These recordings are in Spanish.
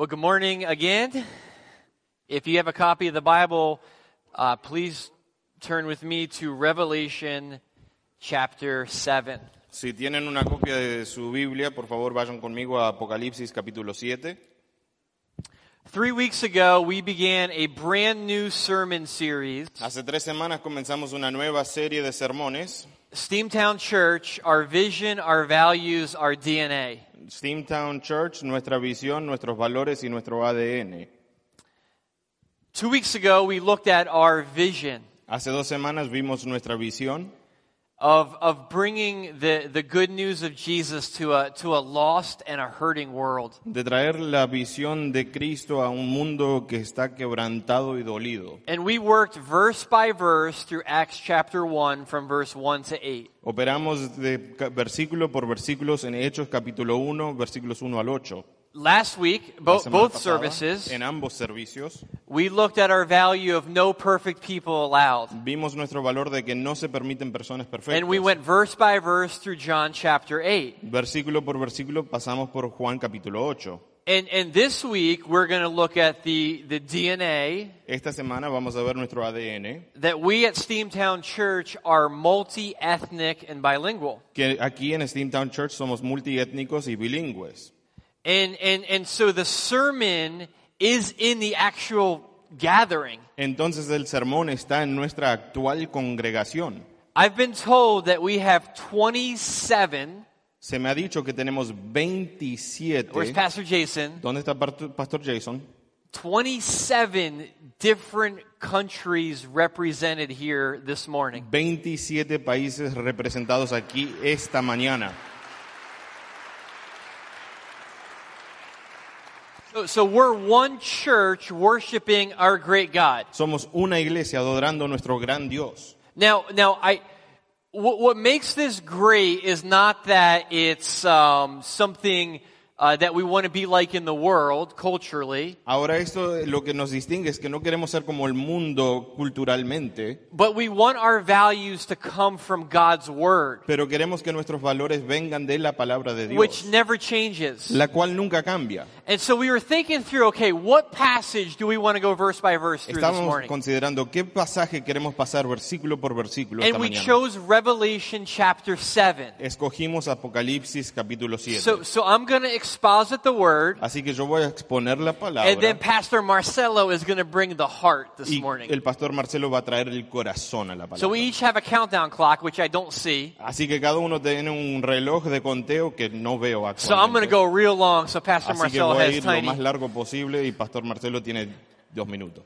Well, good morning again. If you have a copy of the Bible, uh, please turn with me to Revelation chapter 7. Si tienen una copia de su Biblia, por favor vayan conmigo a Apocalipsis capítulo 7. Three weeks ago, we began a brand new sermon series, Hace tres semanas comenzamos una nueva serie de sermones. Steamtown Church, Our Vision, Our Values, Our DNA. Steamtown Church, nuestra visión, nuestros valores y nuestro ADN. Two weeks ago, we looked at our vision Hace dos semanas vimos nuestra visión of, of bringing the, the good news of Jesus to a, to a lost and a hurting world. de traer la visión de Cristo a un mundo que está quebrantado y dolido. And we worked verse by verse through Acts chapter 1 from verse 1 to 8. Operamos de ca- versículo por versículos en Hechos capítulo 1, versículos 1 al 8. Last week, bo- both pasada, services, En ambos servicios we looked at our value of no perfect people allowed. vimos nuestro valor de que no se permiten personas perfectas. And we went verse by verse through John chapter 8. Versículo por versículo pasamos por Juan capítulo 8. And, and this week, we're going to look at the, the DNA Esta semana vamos a ver nuestro ADN, that we at Steamtown Church are multi ethnic and bilingual. que aquí en Steamtown Church somos multiétnicos y bilingües. And, and, and so the sermon is in the actual gathering. Entonces el sermón está en nuestra actual congregación. I've been told that we have 27. Se me ha dicho que tenemos 27. Where's Pastor Jason? ¿Dónde está Pastor Jason? 27 different countries represented here this morning. 27 países representados aquí esta mañana. So, so we're one church worshiping our great God. Somos una iglesia adorando nuestro gran Dios. Now, now I, what, what makes this great is not that it's um, something uh, that we want to be like in the world culturally, Ahora esto lo que nos distingue es que no queremos ser como el mundo culturalmente, but we want our values to come from God's word, pero queremos que nuestros valores vengan de la palabra de which never changes. la cual nunca cambia. And so we were thinking through, okay, what passage do we want to go verse by verse through this Estábamos morning? considerando qué pasaje queremos pasar versículo por versículo esta And we mañana. chose Revelation chapter 7. Escogimos Apocalipsis capítulo 7. So, so I'm going to exposit the word, Así que yo voy a exponer la and palabra then Pastor Marcelo is going to bring the heart this y morning. el pastor Marcelo va a traer el corazón a la So we palabra. each have a countdown clock, which I don't see. Así que cada uno tiene un reloj de conteo que no veo So I'm going to actualmente. go real long, so Pastor Así que Marcelo voy a has ir lo más largo posible y pastor Marcelo tiene dos minutos.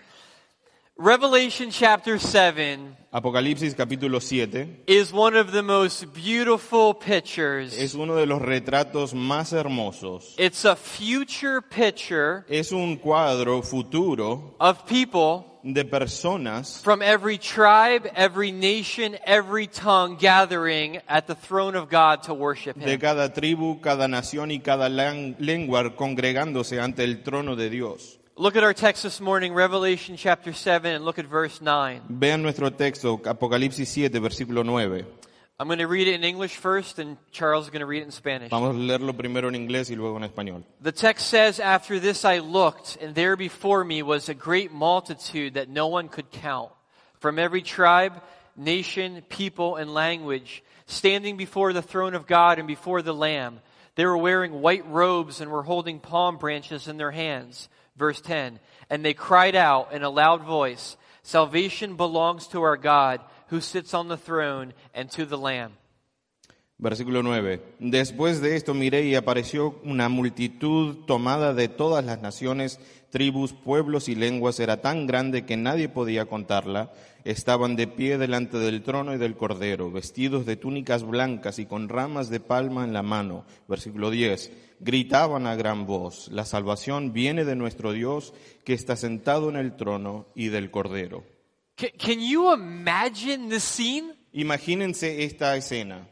Revelation chapter 7 Apocalipsis capítulo 7 is one of the most beautiful pictures. es uno de los retratos más hermosos. It's a future picture Es un cuadro futuro of people de personas from every tribe, every nation, every tongue gathering at the throne of God to worship de Him. cada tribu, cada nación y cada lan- lengua congregándose ante el trono de Dios. Look at our text this morning, Revelation chapter 7, and look at verse 9. Vean nuestro texto, Apocalipsis 7, versículo 9. I'm going to read it in English first, and Charles is going to read it in Spanish. Vamos a leerlo primero en inglés y luego en español. The text says, After this I looked, and there before me was a great multitude that no one could count, from every tribe, nation, people, and language, standing before the throne of God and before the Lamb. They were wearing white robes and were holding palm branches in their hands. Verse 10 And they cried out in a loud voice, Salvation belongs to our God who sits on the throne and to the Lamb. Versículo 9. Después de esto miré y apareció una multitud tomada de todas las naciones, tribus, pueblos y lenguas. Era tan grande que nadie podía contarla. Estaban de pie delante del trono y del cordero, vestidos de túnicas blancas y con ramas de palma en la mano. Versículo 10. Gritaban a gran voz, la salvación viene de nuestro Dios que está sentado en el trono y del cordero. Can, can you imagine this scene? Imagínense esta escena.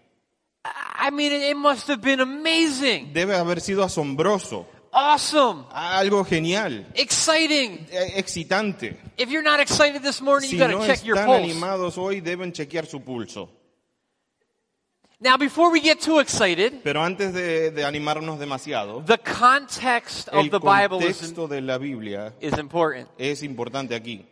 I mean, it must have been amazing, Debe haber sido asombroso. Awesome, algo genial, exciting. eh, excitante. If you're not excited this morning, Si you got to no check your están pulse. animados hoy, deben chequear su pulso. Now, before we get too excited, Pero antes de, de animarnos demasiado, the context of el the Bible is, contexto de la Biblia is important. es importante aquí.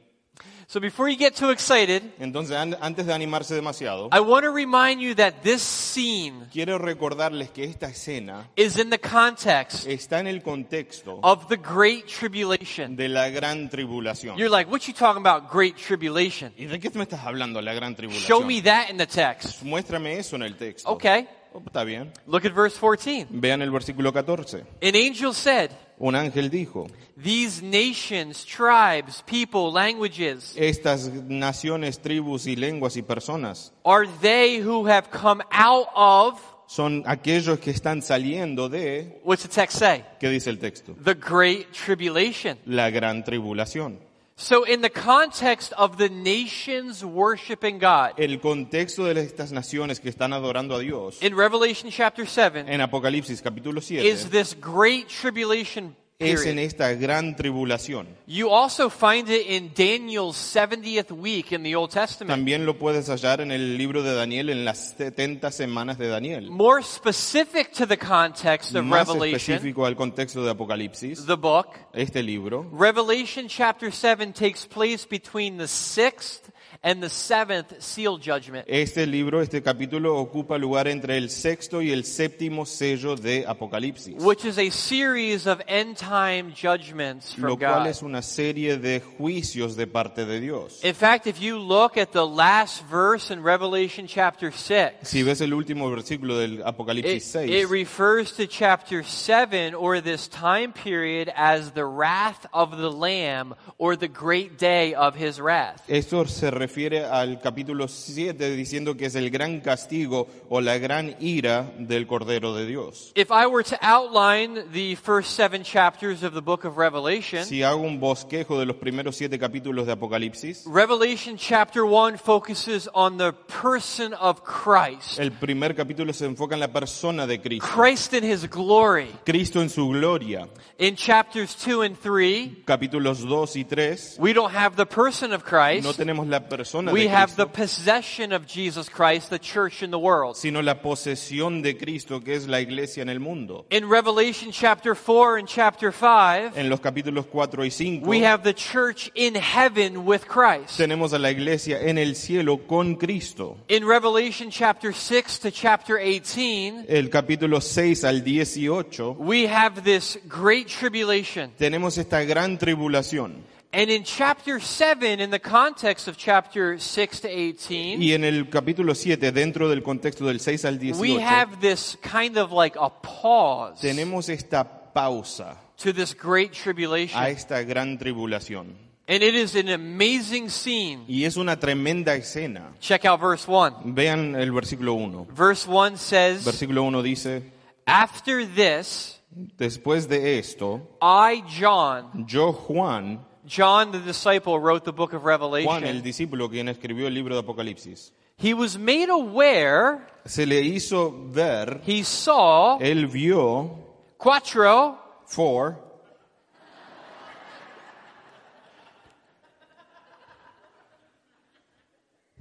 So before you get too excited, Entonces, an- antes de animarse demasiado, I want to remind you that this scene quiero recordarles que esta escena is in the context está en el contexto of the Great Tribulation. de la gran tribulación. You're like, what you talking about, Great Tribulation? ¿Y de qué me estás hablando, la gran tribulación? Show me that in the text. Muéstrame eso en el texto. Okay, Oh, está bien. look at verse 14. Vean el versículo 14. An angel said, Un ángel dijo, These nations, tribes, people, languages estas naciones, tribus y lenguas y personas are they who have come out of, son aquellos que están saliendo de, what's the text say? ¿qué dice el texto? The Great Tribulation. La gran tribulación. So, in the context of the nations worshiping God, El contexto de estas naciones que están adorando a Dios in Revelation chapter 7, en Apocalipsis capítulo is this great tribulation es en esta gran tribulación. You also find it in Daniel's 70th week in the Old Testament. También lo puedes hallar en el libro de Daniel en las 70 semanas de Daniel. More specific to the context of Más Revelation, específico al contexto de Apocalipsis, the book, este libro, Revelation chapter 7 takes place between the sixth and the seventh seal judgment. este libro, este capítulo ocupa lugar entre el sexto y el séptimo sello de Apocalipsis, Which is a series of end time judgments lo from cual God. es una serie de juicios de parte de Dios. In fact, if you look at the last verse in Revelation chapter 6, Si ves el último versículo del it, Apocalipsis it 6, refers to chapter 7 or this time period as the wrath of the Lamb or the great day of his wrath. esto se refiere al capítulo 7 diciendo que es el gran castigo o la gran ira del Cordero de Dios. If I were to outline the first seven chapters of the book of Revelation, Si hago un bosquejo de los primeros siete capítulos de Apocalipsis, Revelation chapter 1 focuses on the person of Christ. el primer capítulo se enfoca en la persona de Cristo. Christ in his glory. Cristo en su gloria. In chapters 2 and 3, Capítulos 2 y 3, we don't have the person of no Christ. tenemos la persona We de have the Cristo, possession of Jesus Christ, the church in the world. sino la posesión de Cristo, que es la iglesia en el mundo. In Revelation chapter 4 and chapter 5, En los capítulos 4 y 5, we have the church in heaven with Christ. tenemos a la iglesia en el cielo con Cristo. In Revelation chapter 6 to chapter 18, El capítulo 6 al 18, we have this great tribulation. tenemos esta gran tribulación. And in chapter 7, in the context of chapter 6 to 18, Y en el capítulo 7, dentro del contexto del 6 al 18, we have this kind of like a pause tenemos esta pausa to this great tribulation. a esta gran tribulación. And it is an amazing scene. Y es una tremenda escena. Check out verse 1. Vean el versículo 1. Verse 1 says, Versículo 1 dice, After this, después de esto, I, John, yo Juan, John the disciple wrote the book of Revelation. Juan el Revelation. discípulo quien escribió el libro de Apocalipsis, He was made aware, se le hizo ver, he saw, él vio, quattro, for,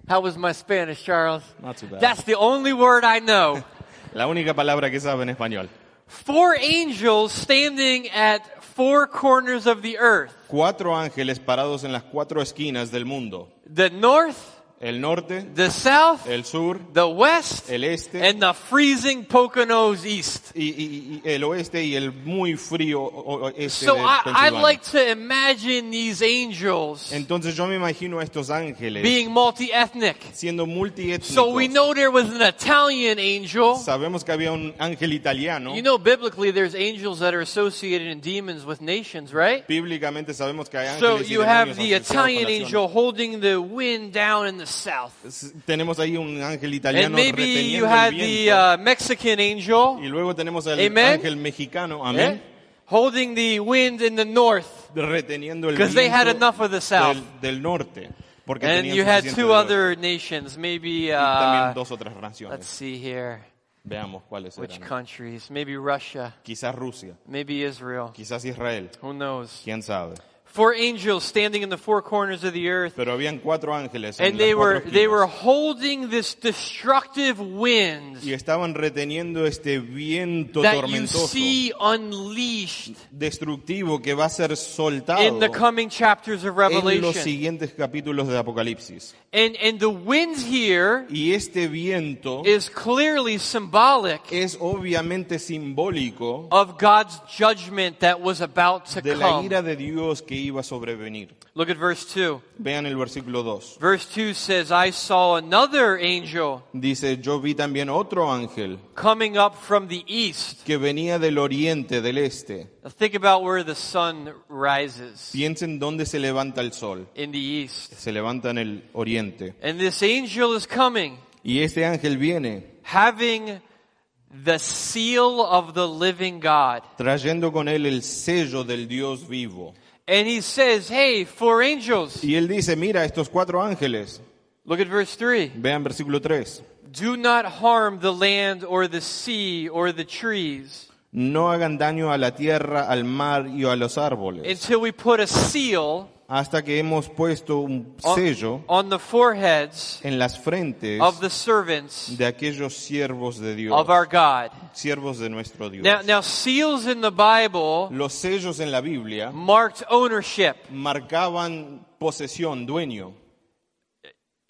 how was my Spanish, Charles? Not too bad. That's the only word I know. la única palabra que sabe en español. Four angels standing at four corners of the earth. Cuatro ángeles parados en las cuatro esquinas del mundo. The north, El norte, the south, el sur, the west, el este and the freezing Poconos east. y, y- y el oeste y el muy frío este So de I, I Pensilvania. like to imagine these angels Entonces yo me imagino a estos ángeles being multi-ethnic. siendo multiétnicos. So we know there was an Italian angel. Sabemos que había un ángel italiano. You know, biblically, there's angels that are associated in demons with nations, right? Bíblicamente sabemos que hay So ángeles y you have the Italian angel holding the wind down in the south. Tenemos ahí un ángel And italiano maybe you reteniendo el had the viento. uh, Mexican angel y luego tenemos al Amen. ángel mexicano, eh, amén, holding the wind in the north. reteniendo el Because they had viento enough of the south. del, del norte. Porque And tenían you had suficiente two del other nations. Maybe, Y también uh, dos otras let's naciones. see here. Veamos cuáles Which eran. countries? Maybe Russia. Quizás Rusia, Maybe Israel. quizás Israel, Who knows? quién sabe. Four angels standing in the four corners of the earth. Pero habían cuatro ángeles en And they were, they were holding this destructive wind y estaban reteniendo este viento that you see unleashed destructivo que va a ser soltado in the coming chapters of Revelation. en los siguientes capítulos de Apocalipsis. And, and the wind here Y este viento is clearly symbolic es obviamente simbólico of God's judgment that was about to de la come. ira de Dios que iba a sobrevenir. Look at verse 2. Vean el versículo 2. Verse 2 says, I saw another angel Dice, yo vi también otro ángel coming up from the east. que venía del oriente, del este. Now think about where the sun rises Piensen dónde se levanta el sol. in the east. Se levanta en el oriente. And this angel is coming, Y este ángel viene having the seal of the living God. trayendo con él el sello del Dios vivo. And he says, Hey, four angels. Y él dice, mira, estos cuatro ángeles. Look at verse 3. Vean versículo 3. Do not harm the land or the sea or the trees No hagan daño a la tierra, al mar y a los árboles. until we put a seal Hasta que hemos puesto un on, sello on the foreheads en las frentes of the servants de aquellos siervos de Dios. of our God. Siervos de nuestro Dios. Now, now seals in the Bible Los sellos en la Biblia marked ownership. marcaban posesión, dueño.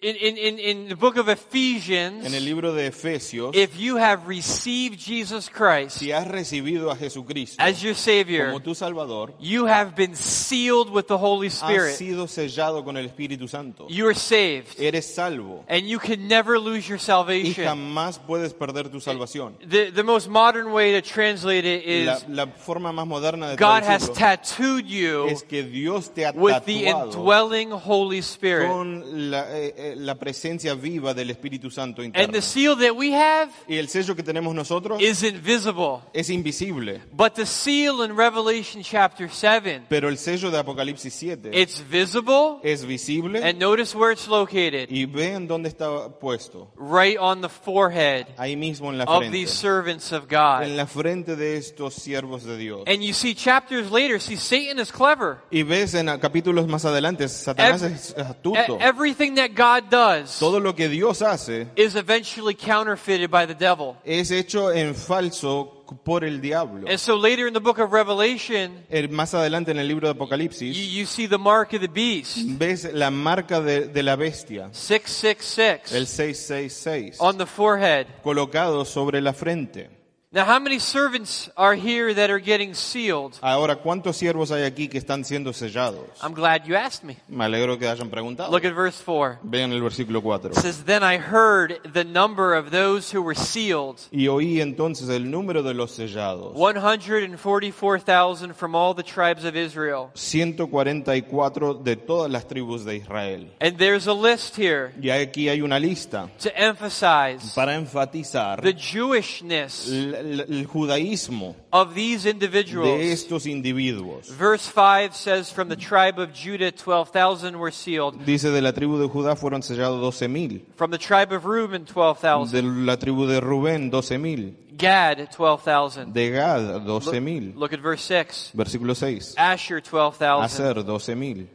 In, in, in, the book of Ephesians, En el libro de Efesios, if you have received Jesus Christ si has recibido a Jesucristo as your Savior, como tu Salvador, you have been sealed with the Holy has Spirit. sido sellado con el Espíritu Santo. You are saved. Eres salvo And you can never lose your y salvation. jamás puedes perder tu salvación. The, the most modern way to translate it is La, la forma más moderna de God has tattooed you es que Dios te ha with the indwelling Holy Spirit. con la, eh, eh, la presencia viva del Espíritu Santo And interno. the seal that we have Y el sello que tenemos nosotros is invisible. es invisible, But the seal in Revelation chapter 7, pero el sello de Apocalipsis 7 it's visible. es visible And notice where it's located. y vean dónde está puesto, Right on the forehead ahí mismo en la of these servants of God. en la frente de estos siervos de Dios. And you see chapters later, see, Satan is clever. Y ves en capítulos más adelante, Satanás es E- astuto. Everything that God does Todo lo que Dios hace is eventually counterfeited by the devil. es hecho en falso por el diablo. And so later in the book of Revelation, Eh, Más adelante en el libro de you, Apocalipsis you see the mark of the beast, ves la marca de, de la bestia, el 666, 666, on the forehead. colocado sobre la frente. Now, how many servants are here that are getting sealed? Ahora, ¿cuántos siervos hay aquí que están siendo sellados? I'm glad you asked me. Me alegro que hayan preguntado. Look at verse 4. Vean el versículo 4. It says, Then I heard the number of those who were sealed. Y oí entonces el número de los sellados. 144,000 from all the tribes of Israel. 144 de todas las tribus de Israel. And there's a list here Y aquí hay una lista to emphasize para enfatizar the Jewishness el, el- judaísmo of these de individuals. estos individuos. Verse 5 says, From the tribe of Judah, 12,000 were sealed. Dice de la tribu de Judá fueron sellados 12.000. From the tribe of Reuben, 12,000. De la tribu de Rubén 12.000. Gad, 12,000. De Gad 12.000. Look at verse 6. Versículo 6. Asher, 12,000. Aser 12.000.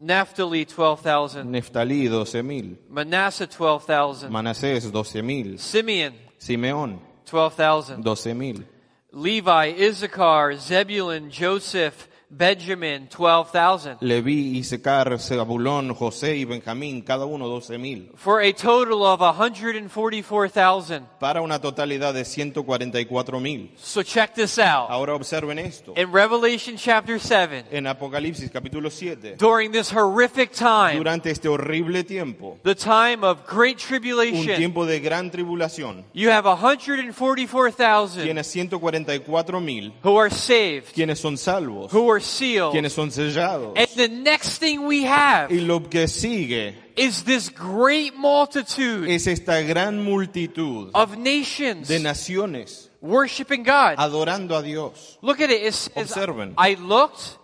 Naphtali, 12,000. Neftalí 12.000. Manasseh, 12,000. Manasés 12.000. Simeon, Simeón 12,000. 12.000. Levi, Issachar, Zebulun, Joseph, Benjamin, 12,000. Leví, Isaacar, Zabulón, José y Benjamín, cada uno 12.000. For a total of 144,000. Para una totalidad de 144.000. So check this out. Ahora observen esto. In Revelation chapter 7, En Apocalipsis capítulo 7, during this horrific time, durante este horrible tiempo, the time of great tribulation. un tiempo de gran tribulación, you have 144,000 tienes 144.000 who are saved, quienes son salvos, who are sealed. quienes son sellados. And the next thing we have Y lo que sigue is this great multitude es esta gran multitud of nations de naciones worshiping God. adorando a Dios. Look at it. It says, Observen. I looked,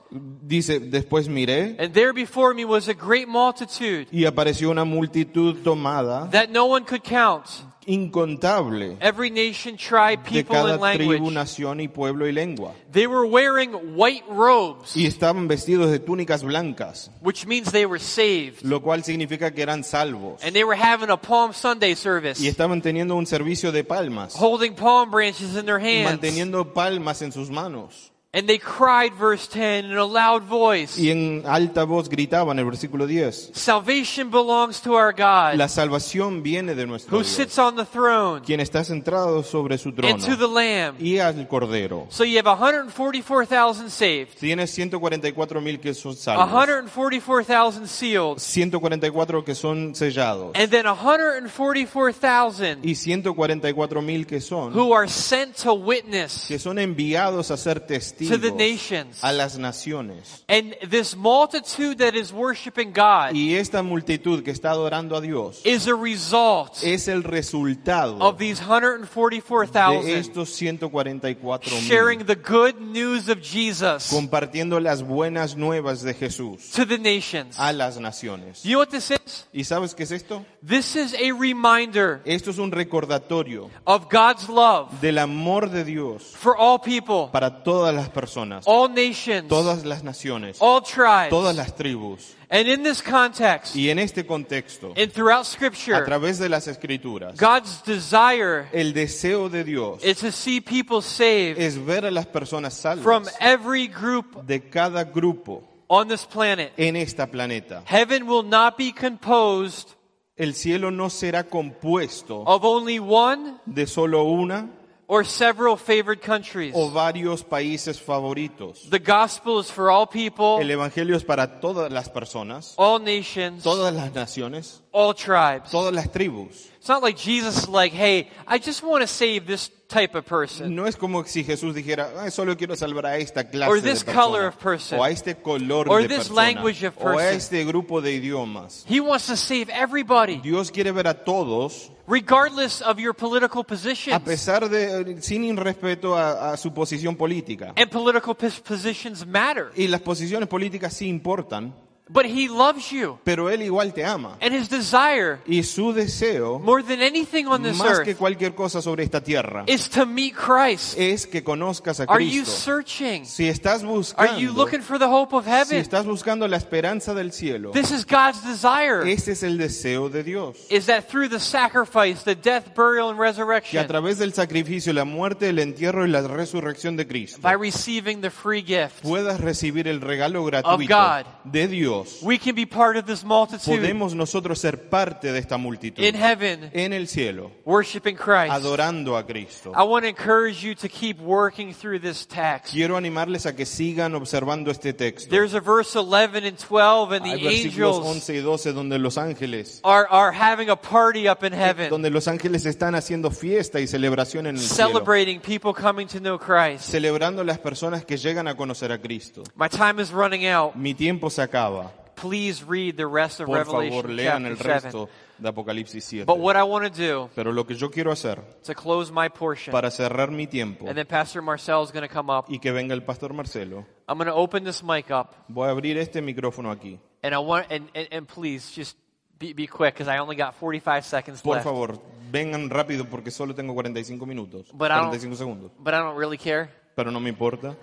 Dice, después miré and there before me was a great multitude y apareció una multitud tomada that no one could count. Incontable every nation, tribe, de people, cada and tribu, language. nación y pueblo y lengua. They were wearing white robes, Y estaban vestidos de túnicas blancas, which means they were saved. lo cual significa que eran salvos. And they were having a Palm Sunday service, Y estaban teniendo un servicio de palmas, holding palm branches in their hands. manteniendo palmas en sus manos. And they cried, verse 10, in a loud voice, Y en alta voz gritaban, el versículo 10, Salvation belongs to our God, la salvación viene de nuestro who Dios, sits on the throne, quien está centrado sobre su and to the Lamb. y al Cordero. So you have 144,000 saved, Tienes 144 mil que son salvos, 144,000 sealed, 144 que son sellados, and then 144,000 y 144 mil que son, who are sent to witness que son enviados a ser to the nations. a las naciones. And this multitude that is worshiping God Y esta multitud que está adorando a Dios is a result es el resultado of these de 144,000 estos 144 sharing the good news of Jesus compartiendo las buenas nuevas de Jesús to the nations. a las naciones. You know what this is? ¿Y sabes qué es esto? This is a reminder Esto es un recordatorio of God's love del amor de Dios for all people, para todas las personas, all nations, todas las naciones, all tribes. todas las tribus. And in this context, Y en este contexto, and throughout a Scripture, través de las escrituras, God's desire el deseo de Dios is to see people saved es ver a las personas from salvas every group de cada grupo on this planet. en esta planeta. Heaven will not be composed El cielo no será compuesto of only one de solo una or several favored countries. o varios países favoritos. The gospel is for all people, El evangelio es para todas las personas, all nations, todas las naciones, all tribes. todas las tribus. It's not like Jesus is like, hey, I just want to save this type of person. No es como si Jesús dijera, "Ay, solo quiero salvar a esta clase Or de this persona, color of person. o a este color Or de this persona, language of o a person. este grupo de idiomas. He wants to save everybody, Dios quiere ver a todos, regardless of your political a positions. pesar de, sin irrespeto a, a su posición política. And political pos- positions matter. Y las posiciones políticas sí importan, But he loves you. pero Él igual te ama. And his desire, Y su deseo, more than anything on this más que cualquier cosa sobre esta tierra, is to meet Christ. es que conozcas a Are you Cristo. searching? Si estás Are buscando, you looking for the hope of si heaven? estás buscando la esperanza del cielo, This is God's desire. ese es el deseo de Dios. Is that through the sacrifice, the death, burial, and Que a resurrection, través del sacrificio, la muerte, el entierro y la resurrección de Cristo, by receiving the free gift, puedas recibir el regalo gratuito God. de Dios. We can be part of this multitude Podemos nosotros ser parte de esta multitud in heaven, en el cielo, worshiping Christ. adorando a Cristo. I want to encourage you to keep working through this text. Quiero animarles a que sigan observando este texto. There's a verse 11 and 12, and Hay the versículos angels 11 y 12 donde los ángeles, are, are having a party up in heaven, donde los ángeles están haciendo fiesta y celebración en el cielo, celebrating people coming to know Christ. celebrando las personas que llegan a conocer a Cristo. My time is running out. Mi tiempo se acaba. Please read the rest of Por favor, Revelation lean el chapter 7. resto de Apocalipsis 7. But what I want to do Pero lo que yo quiero hacer to close my portion, para cerrar mi tiempo and then Pastor Marcel is going to come up. y que venga el pastor Marcelo, I'm going to open this mic up, voy a abrir este micrófono aquí. and I want and and, and please just be, be quick because I only got 45 seconds Por left. favor, vengan rápido porque solo tengo 45 minutos, But I don't- 45 segundos. But I don't really care. Pero no me importa.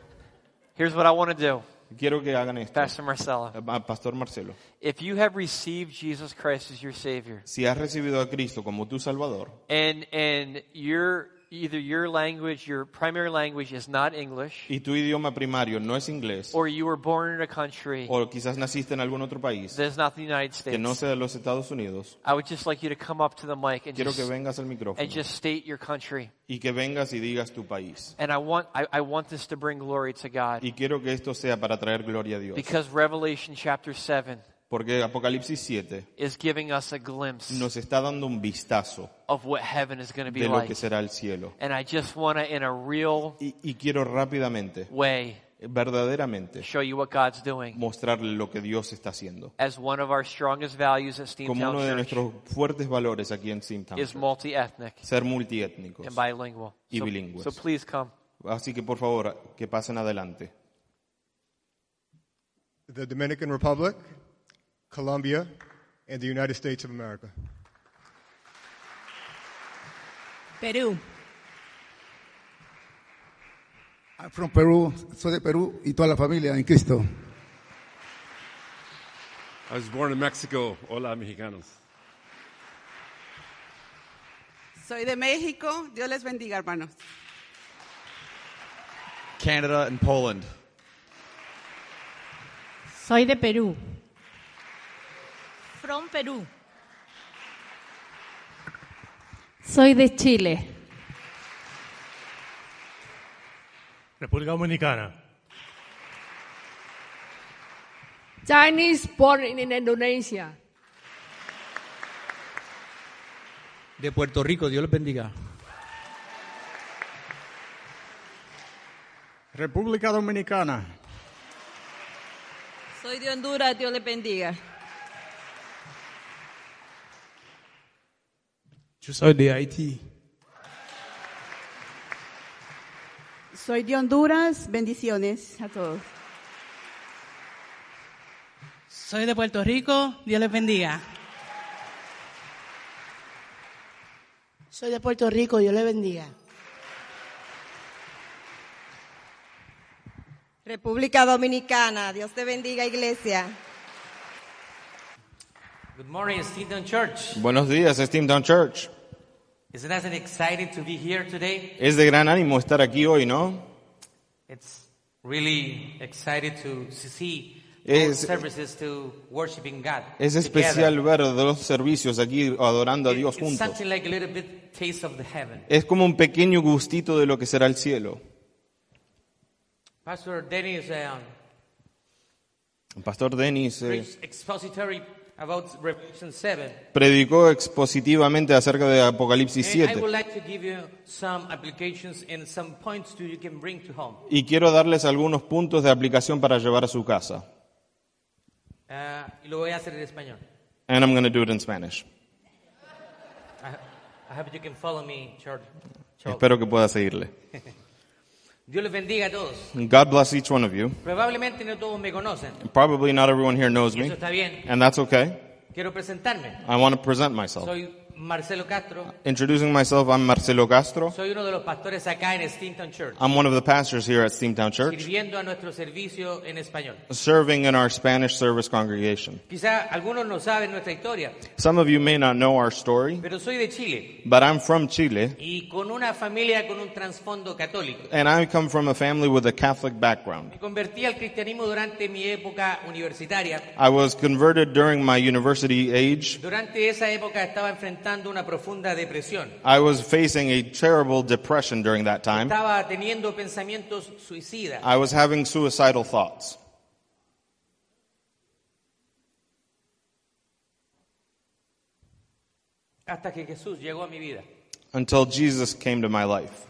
Here's what I want to do, Quiero que hagan esto. Pastor Marcella. Ah, Pastor Marcelo, If you have received Jesus Christ as your Savior, si has recibido a Cristo como tu Salvador and and your either your language, your primary language is not English, y tu idioma primario no es inglés, or you were born in a country o quizás naciste en algún otro país that is not the United que no States, sea de los Estados Unidos, I would just like you to come up to the mic and quiero que just, vengas al micrófono and just state your country. y que vengas y digas tu país. And I want I, I want this to bring glory to God Y quiero que esto sea para traer gloria a Dios. because Revelation chapter 7 Porque Apocalipsis 7 is giving us a glimpse nos está dando un vistazo of what heaven is going to be de lo like. que será el cielo. And I just want to, in a real Y, y quiero rápidamente, way, verdaderamente, show you what God's doing mostrarle lo que Dios está haciendo. as one of our strongest values at Como Steamtown uno de Church nuestros fuertes valores aquí en Simtown. is multi-ethnic Ser multiétnicos. and bilingual. Y So, bilingües. so please come. Así que por favor, que pasen adelante. the Dominican Republic, Colombia, and the United States of America. Perú. I'm from Peru, soy de Perú y toda la familia en Cristo. I was born in Mexico. Hola, mexicanos. Soy de México. Dios les bendiga, hermanos. Canada and Poland. Soy de Perú. From Perú. Soy de Chile. República Dominicana. Chinese born in Indonesia. De Puerto Rico, Dios les bendiga. República Dominicana. Soy de Honduras. Dios les bendiga. Yo soy de Haití. Soy de Honduras. Bendiciones a todos. Soy de Puerto Rico. Dios les bendiga. Soy de Puerto Rico. Dios les bendiga. República Dominicana. Dios te bendiga, iglesia. Good morning, Steventon Church. Buenos días, Steamtown Church. Isn't it exciting to be here today? Es de gran ánimo estar aquí hoy, ¿no? It's really excited to see Es- services to worshiping God. Es together. especial ver dos servicios aquí adorando a Dios It's juntos. something like a little bit taste of the heaven. Es como un pequeño gustito de lo que será el cielo. Pastor Dennis um, pastor Denis eh, expository about Revelation 7. Predicó expositivamente acerca de Apocalipsis And I 7. would like to give you some applications and some points to you can bring to home. Y quiero darles algunos puntos de aplicación para llevar a su casa. Uh, lo voy a hacer en español. And I'm going to do it in Spanish. I, I hope you can follow me, George. George. Espero que pueda seguirle. Dios les bendiga a todos. God bless each one of you. Probablemente no todos me conocen. Probably not everyone here knows me, eso está bien. and that's okay. Quiero presentarme. I want to present myself. Soy Marcelo Castro. Introducing myself, I'm Marcelo Castro. Soy uno de los pastores acá en Stinton Church. I'm one of the pastors here at Steamtown Church, Sirviendo a nuestro servicio en español. serving in our Spanish service congregation. Quizá algunos no saben nuestra historia, Some of you may not know our story, pero soy de Chile but I'm from Chile, y con una familia con un trasfondo católico. and I come from a family with a Catholic background. Me convertí al cristianismo durante mi época universitaria. I was converted during my university age. Durante esa época estaba enfrentando una profunda depresión. I was facing a terrible depression during that time. Estaba teniendo pensamientos suicidas. I was having suicidal thoughts. Hasta que Jesús llegó a mi vida. until Jesus came to my life.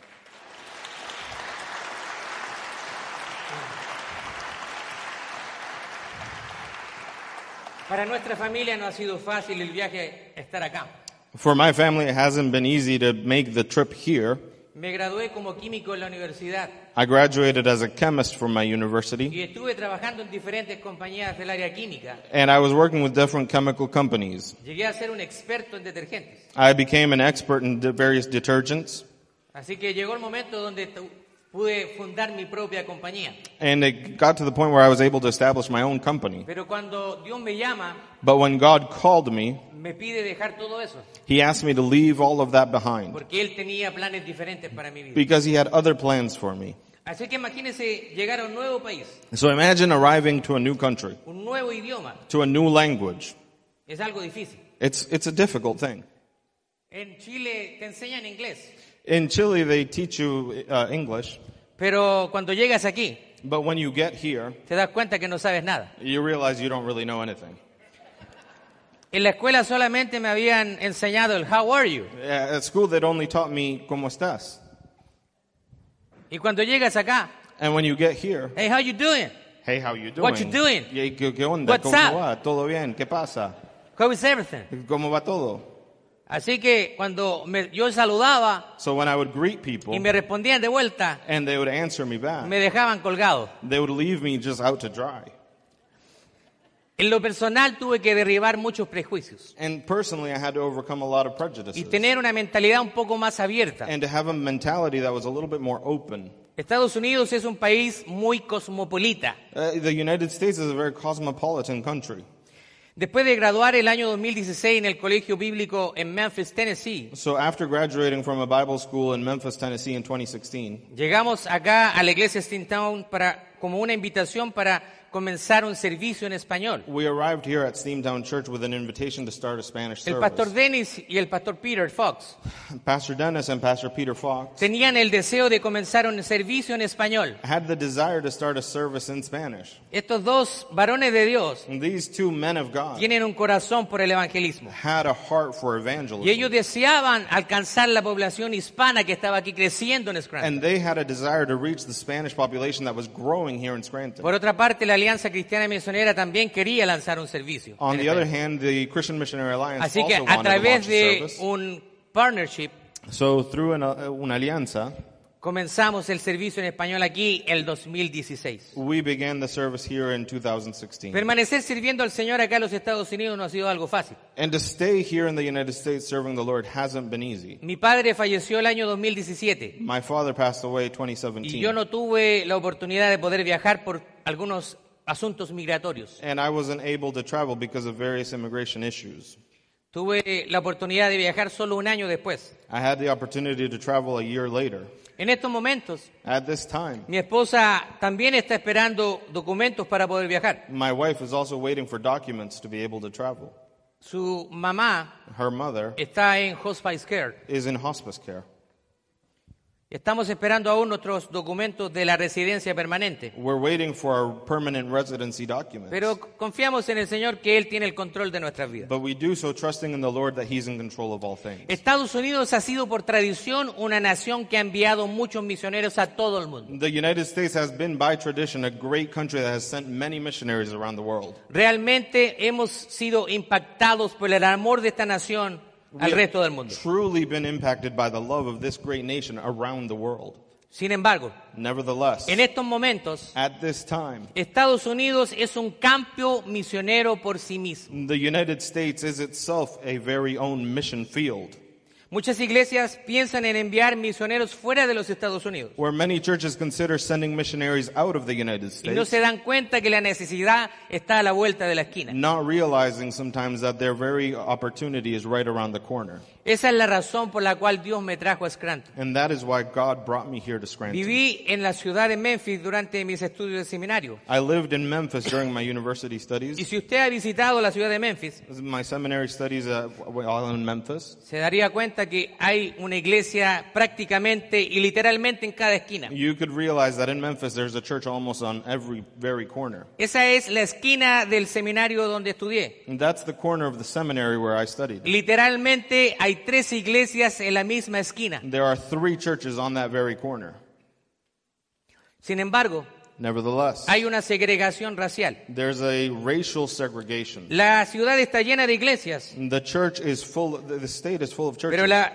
Para nuestra familia no ha sido fácil el viaje estar acá. For my family, it hasn't been easy to make the trip here. Me gradué como químico en la universidad I graduated as a chemist from my university, y estuve trabajando en diferentes compañías del área química. and I was working with different chemical companies. Llegué a ser un experto en detergentes. I became an expert in de- various detergents, Así que llegó el momento donde tu- pude fundar mi propia compañía. and it got to the point where I was able to establish my own company. Pero cuando Dios me llama, But when God called me, me pide dejar todo eso, He asked me to leave all of that behind porque Él tenía planes diferentes para mi vida. because He had other plans for me. Así que imagínense llegar a un nuevo país, So imagine arriving to a new country, un nuevo idioma. to a new language. Es algo difícil. It's, it's a difficult thing. En Chile te enseñan inglés, In Chile, they teach you uh, English, pero cuando llegas aquí, but when you get here, te das cuenta que no sabes nada. you realize you don't really know anything. En la escuela solamente me habían enseñado el how are you. Yeah, At school, they'd only taught me ¿Cómo estás? Y cuando llegas acá, And when you get here, hey, how you doing? hey, how you doing? What you doing? ¿qué, qué onda? What's ¿Cómo up? va? ¿Todo bien? ¿Qué pasa? How is everything? ¿Cómo va todo? Así que cuando me- yo saludaba So when I would greet people y me respondían de vuelta, and they would answer me back, me dejaban colgado. they would leave me just out to dry. En lo personal tuve que derribar muchos prejuicios And personally, I had to overcome a lot of y prejudices. tener una mentalidad un poco más abierta. And to have a mentality that was a little bit more open. Estados Unidos es un país muy cosmopolita. Uh, the United States is a very cosmopolitan country. Después de graduar el año 2016 en el colegio bíblico en Memphis, Tennessee, So after graduating from a Bible school in Memphis, Tennessee in 2016, llegamos acá a la iglesia Steamtown para, como una invitación para comenzar un servicio en español. we arrived here at Steamtown Church with an invitation to start a Spanish El service. pastor Dennis y el pastor Peter Fox Pastor Dennis and Pastor Peter Fox tenían el deseo de comenzar un servicio en español. had the desire to start a service in Spanish. Estos dos varones de Dios And these two men of God tienen un corazón por el evangelismo. had a heart for evangelism. Y ellos deseaban alcanzar la población hispana que estaba aquí creciendo en Scranton. And they had a desire to reach the Spanish population that was growing here in Scranton. Por otra parte, la Alianza Cristiana Misionera también quería lanzar un servicio. On the other español. hand, the Christian Missionary Alliance Así que also a wanted to través launch a de service. un partnership So through an, uh, una alianza, comenzamos el servicio en español aquí el 2016. we began the service here in 2016. Permanecer sirviendo al Señor acá en los Estados Unidos no ha sido algo fácil. And to stay here in the United States serving the Lord hasn't been easy. Mi padre falleció el año 2017 My father passed away y 2017. yo no tuve la oportunidad de poder viajar por algunos asuntos migratorios. And I wasn't able to travel because of various immigration issues. Tuve la oportunidad de viajar solo un año después. I had the opportunity to travel a year later. En estos momentos, At this time, mi esposa también está esperando documentos para poder viajar. my wife is also waiting for documents to be able to travel. Su mamá Her mother está en hospice care. is in hospice care. Estamos esperando aún nuestros documentos de la residencia permanente. We're waiting for our permanent residency documents. Pero confiamos en el Señor que Él tiene el control de nuestras vidas. But we do so trusting in the Lord that He's in control of all things. Estados Unidos ha sido por tradición una nación que ha enviado muchos misioneros a todo el mundo. The United States has been, by tradition, a great country that has sent many missionaries around the world. Realmente hemos sido impactados por el amor de esta nación al resto del mundo. truly been impacted by the love of this great nation around the world. Sin embargo, Nevertheless, en estos momentos, at this time, Estados Unidos es un campo misionero por sí mismo. the United States is itself a very own mission field. Muchas iglesias piensan en enviar misioneros fuera de los Estados Unidos where many churches consider sending missionaries out of the United y no States, se dan cuenta que la necesidad está a la vuelta de la esquina. not realizing sometimes that their very opportunity is right around the corner. Esa es la razón por la cual Dios me trajo a Scranton. And that is why God brought me here to Scranton. Viví en la ciudad de Memphis durante mis estudios de seminario. I lived in Memphis during my university Y studies. si usted ha visitado la ciudad de Memphis, My seminary studies uh, while in Memphis. se daría cuenta que hay una iglesia prácticamente y literalmente en cada esquina. You could realize that in Memphis there's a church almost on every very corner. Esa es la esquina del seminario donde estudié. And that's the corner of the seminary where I studied. Literalmente hay tres iglesias en la misma esquina. There are three churches on that very corner. Sin embargo, Nevertheless, hay una segregación racial. there's a racial segregation. La ciudad está llena de iglesias, The church is full, the the state is full of churches. pero la,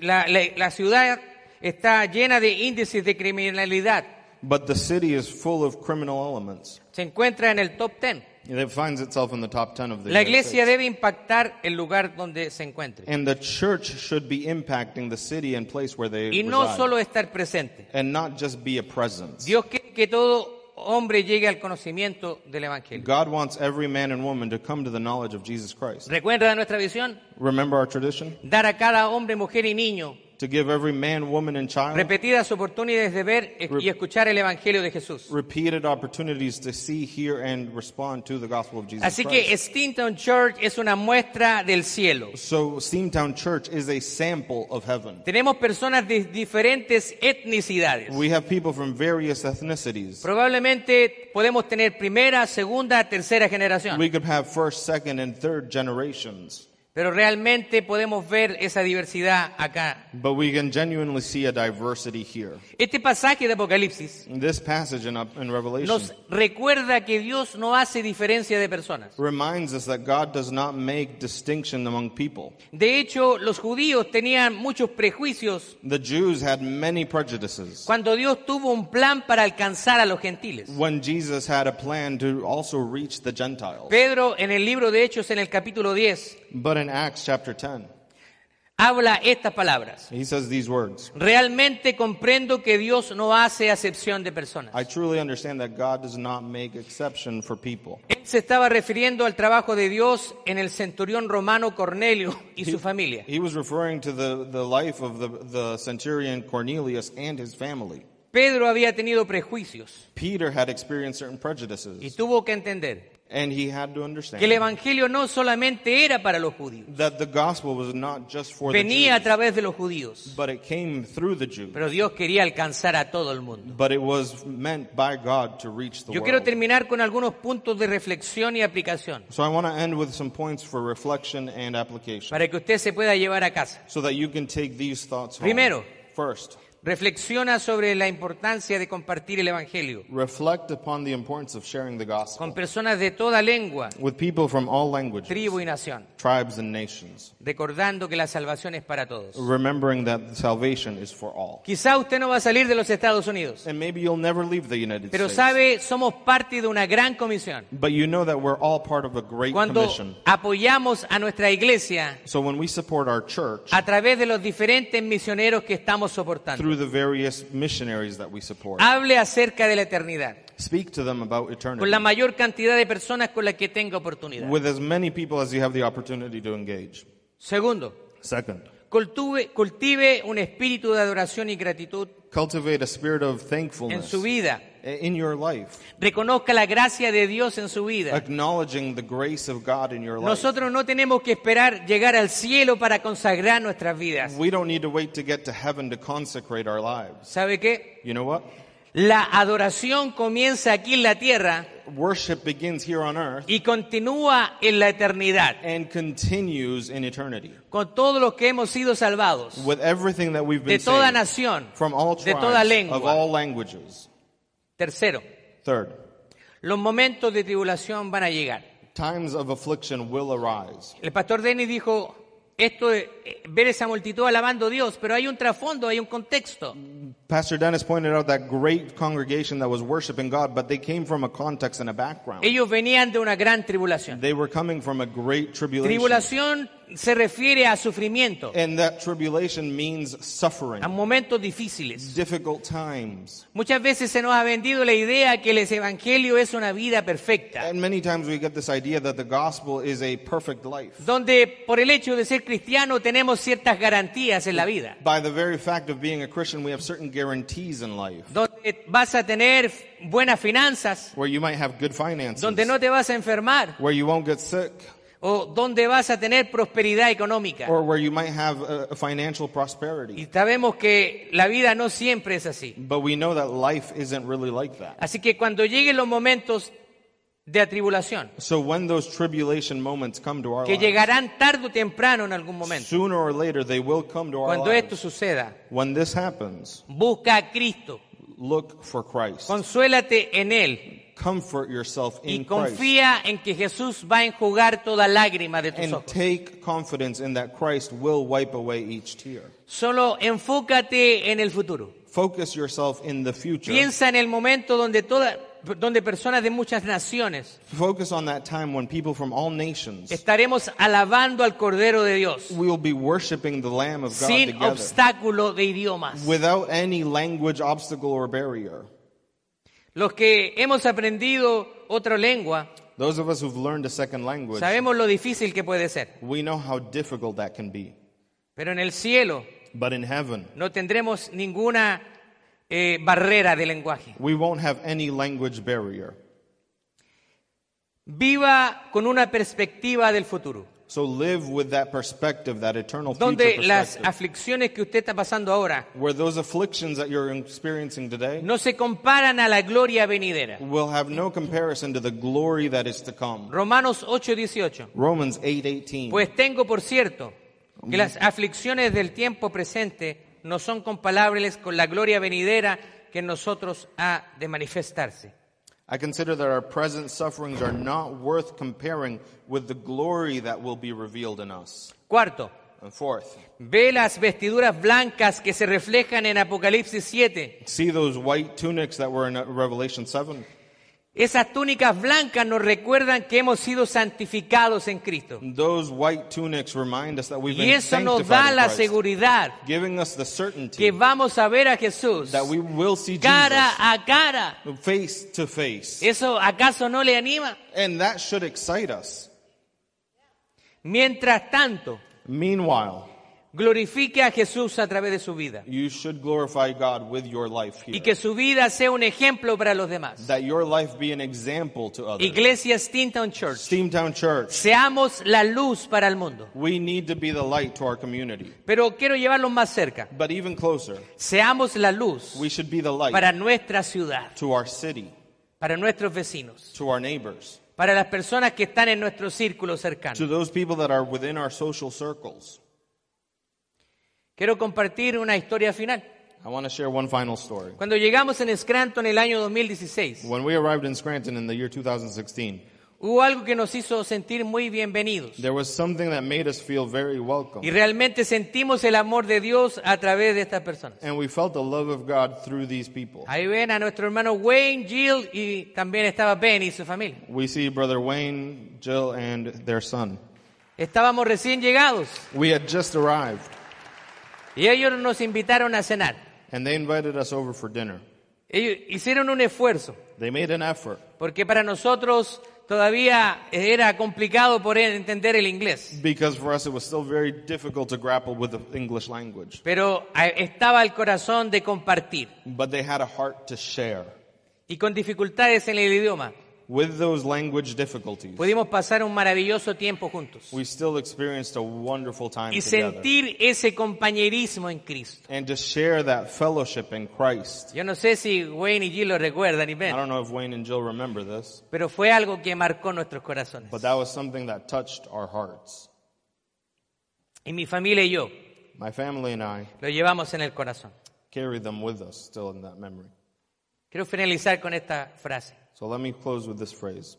la, la- la ciudad está llena de índices de criminalidad. But the city is full of criminal elements. Se encuentra en el top 10. It finds itself in the top 10 of the La iglesia debe impactar el lugar donde se encuentre. And the church should be impacting the city and place where they Y no reside. solo estar presente. and not just be a presence. Dios quiere que todo hombre llegue al conocimiento del Evangelio. God wants every man and woman to come to the knowledge of Jesus Christ. ¿Recuerda nuestra visión? Remember our tradition? Dar a cada hombre, mujer y niño To give every man, woman, and child repetidas oportunidades de ver y escuchar el Evangelio de Jesús. repeated opportunities to see, hear, and respond to the gospel of Jesus Así Christ. que Stinton Church es una muestra del cielo. So Steamtown Church is a sample of heaven. Tenemos personas de diferentes etnicidades. We have people from various ethnicities. Probablemente podemos tener primera, segunda, tercera generación. We could have first, second, and third generations. Pero realmente podemos ver esa diversidad acá. But we can genuinely see a diversity here. Este pasaje de Apocalipsis This passage in, in Revelation nos recuerda que Dios no hace diferencia de personas. reminds us that God does not make distinction among people. De hecho, los judíos tenían muchos prejuicios The Jews had many prejudices. cuando Dios tuvo un plan para alcanzar a los gentiles. When Jesus had a plan to also reach the Gentiles. Pedro en el libro de Hechos en el capítulo 10 But in Acts chapter 10, habla estas palabras. he says these words Realmente comprendo que Dios no hace acepción de personas. I truly understand that God does not make exception for people. Él se estaba refiriendo al trabajo de Dios en el centurión romano Cornelio y su familia. He was referring to the, the life of the, the centurion Cornelius and his family. Pedro había tenido prejuicios Peter had experienced certain y prejudices, tuvo que entender and he had to que el understand evangelio no solamente era para los judíos, that the gospel was not just for the venía a Jews, través de los judíos, but it came through the Jews. pero Dios quería alcanzar a todo el mundo. But it was meant by God to reach the Yo quiero world. terminar con algunos puntos de reflexión y aplicación So I want to end with some points for reflection and application, para que usted se pueda llevar a casa. so that you can take these thoughts home. Primero. First, Reflexiona sobre la importancia de compartir el evangelio reflect upon the importance of sharing the gospel con personas de toda lengua, with people from all languages, tribu y nación, tribes, and nations, recordando que la salvación es para todos. remembering that salvation is for all. Quizá usted no va a salir de los Estados Unidos, And maybe you'll never leave the United pero States. sabe, somos parte de una gran comisión. But you know that we're all part of a great Cuando commission. apoyamos a nuestra iglesia So when we support our church a través de los diferentes misioneros que estamos soportando, through the various missionaries that we support, hable acerca de la eternidad speak to them about eternity con la mayor cantidad de personas con las que tenga oportunidad. with as many people as you have the opportunity to engage. Segundo, Second, cultive, cultive un espíritu de adoración y gratitud cultivate a spirit of en thankfulness su vida. In your life, Reconozca la gracia de Dios en su vida. acknowledging the grace of God in your life. Nosotros no tenemos que esperar llegar al cielo para consagrar nuestras vidas. We don't need to wait to get to heaven to consecrate our lives. ¿Sabe qué? You know what? La adoración comienza aquí en la tierra Worship begins here on earth y continúa en la eternidad and continues in eternity. con todos los que hemos sido salvados With everything that we've been de toda saved, nación, from all de tribes, toda of lengua. all languages. Tercero, Third, los momentos de tribulación van a llegar. times of affliction will arise. El pastor Denis dijo, esto es eh, ver esa multitud alabando a Dios, pero hay un trasfondo, hay un contexto. Pastor Dennis pointed out that great congregation that was worshiping God, but they came from a context and a background. Ellos venían de una gran tribulación. They were coming from a great tribulation. Tribulación se refiere a sufrimiento, And that tribulation means suffering, a momentos difíciles. difficult times. Muchas veces se nos ha vendido la idea que el evangelio es una vida perfecta, And many times we get this idea that the gospel is a perfect life. donde por el hecho de ser cristiano tenemos ciertas garantías en la vida, By the very fact of being a Christian, we have certain guarantees in life. donde vas a tener buenas finanzas, Where you might have good finances, donde no te vas a enfermar, where you won't get sick, o donde vas a tener prosperidad económica. or where you might have a, a financial prosperity. Y sabemos que la vida no siempre es así. But we know that life isn't really like that. Así que cuando lleguen los momentos de atribulación, So when those tribulation moments come to our que lives, llegarán tarde o temprano en algún momento, sooner or later they will come to our cuando esto lives. suceda, When this happens, busca a Cristo, look for Christ. consuélate en Él Comfort yourself y in Christ. confía en que Jesús va a enjugar toda lágrima de tus And ojos. take confidence in that Christ will wipe away each tear. Solo enfócate en el futuro. Focus yourself in the future. Piensa en el momento donde toda, donde personas de muchas naciones Focus on that time when people from all nations estaremos alabando al Cordero de Dios will be worshiping the Lamb of God sin together obstáculo de idiomas. without any language obstacle or barrier. Los que hemos aprendido otra lengua, Those of us who've learned a second language, sabemos lo difícil que puede ser. we know how difficult that can be. Pero en el cielo But in heaven, no tendremos ninguna eh, barrera de lenguaje. we won't have any language barrier. Viva con una perspectiva del futuro. So live with that perspective, that eternal donde future las perspective, aflicciones que usted está pasando ahora where those afflictions that you're experiencing today no se comparan a la gloria venidera. will have no comparison to the glory that is to come. Romanos 8:18. Romans 8:18. Pues tengo por cierto que las aflicciones del tiempo presente no son comparables con la gloria venidera que en nosotros ha de manifestarse. I consider that our present sufferings are not worth comparing with the glory that will be revealed in us. Cuarto, And fourth, ve las vestiduras blancas que se reflejan en Apocalipsis 7. see those white tunics that were in Revelation 7? Esas túnicas blancas nos recuerdan que hemos sido santificados en Cristo. Those white tunics remind us that we've Y been eso nos da la seguridad giving us the certainty que vamos a ver a Jesús that we will see cara a cara. Jesus face to face. ¿Eso acaso no le anima? And that should excite us. Mientras tanto, Meanwhile, glorifique a Jesús a través de su vida you should glorify God with your life y here. que su vida sea un ejemplo para los demás. That your life be an example to others. Iglesia Steamtown Church, Steamtown Church, seamos la luz para el mundo. we need to be the light to our community. Pero quiero llevarlos más cerca. But even closer, Seamos la luz we should be the light para nuestra ciudad, to our city, para nuestros vecinos, to our neighbors, para las personas que están en nuestro círculo cercano. to those people that are within our social circles. Quiero compartir una historia final. I want to share one final story. Cuando llegamos en Scranton en el año 2016, When we arrived in Scranton in the year 2016, hubo algo que nos hizo sentir muy bienvenidos. there was something that made us feel very welcome. Y realmente sentimos el amor de Dios a través de estas personas. And we felt the love of God through these people. Ahí ven a nuestro hermano Wayne, Jill y también estaba Ben y su familia. We see Brother Wayne, Jill, and their son. Estábamos recién llegados We had just arrived, y ellos nos invitaron a cenar. and they invited us over for dinner. Ellos hicieron un esfuerzo They made an effort porque para nosotros todavía era complicado poder entender el inglés. because for us it was still very difficult to grapple with the English language. Pero estaba el corazón de compartir But they had a heart to share. y con dificultades en el idioma With those language difficulties, pudimos pasar un maravilloso tiempo juntos we still experienced a wonderful time y together. sentir ese compañerismo en Cristo. And to share that fellowship in Christ. Yo no sé si Wayne y Jill lo recuerdan y I ven, don't know if Wayne and Jill remember this, pero fue algo que marcó nuestros corazones. but that was something that touched our hearts. Y mi familia y yo My family and I lo llevamos en el corazón. carry them with us still in that memory. Quiero finalizar con esta frase. So let me close with this phrase.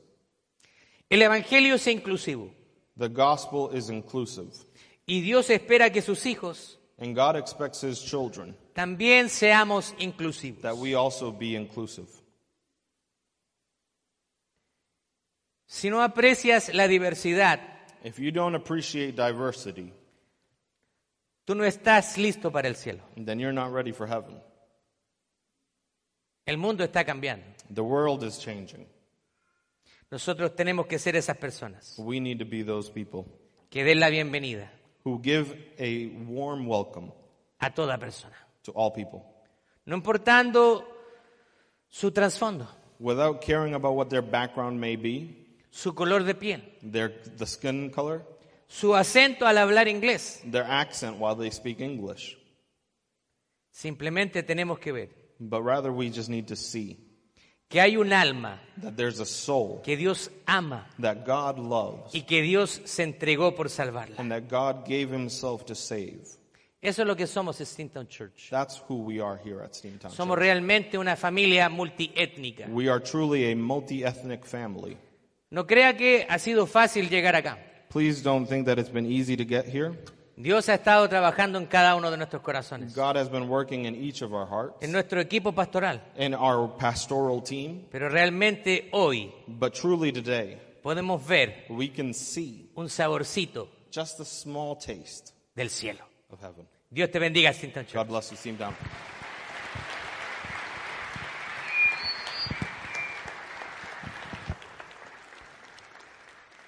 El Evangelio es inclusivo The gospel is inclusive, y Dios espera que sus hijos and God expects his children también seamos inclusivos. that we also be inclusive. Si no aprecias la diversidad, If you don't appreciate diversity, tú no estás listo para el cielo. then you're not ready for heaven. El mundo está cambiando. The world is changing. Nosotros tenemos que ser esas personas We need to be those people que den la bienvenida who give a warm welcome a toda persona, to all people no importando su trasfondo, without caring about what their background may be, su color de piel, their the skin color, su acento al hablar inglés. their accent while they speak English, Simplemente tenemos que ver but rather we just need to see que hay un alma that there's a soul que Dios ama that God loves y que Dios se entregó por salvarla. and that God gave himself to save. Eso es lo que somos Stinton Church. That's who we are here at Steamtown. Somos Church. realmente una familia multiétnica. We are truly a multi-ethnic family. No crea que ha sido fácil llegar acá. Please don't think that it's been easy to get here. Dios ha estado trabajando en cada uno de nuestros corazones, God has been working in each of our hearts, en nuestro equipo pastoral. in our pastoral team, Pero realmente hoy but truly today, podemos ver we can see un saborcito just a small taste del cielo. of heaven. Dios te bendiga, Church. God bless you, Steamtown.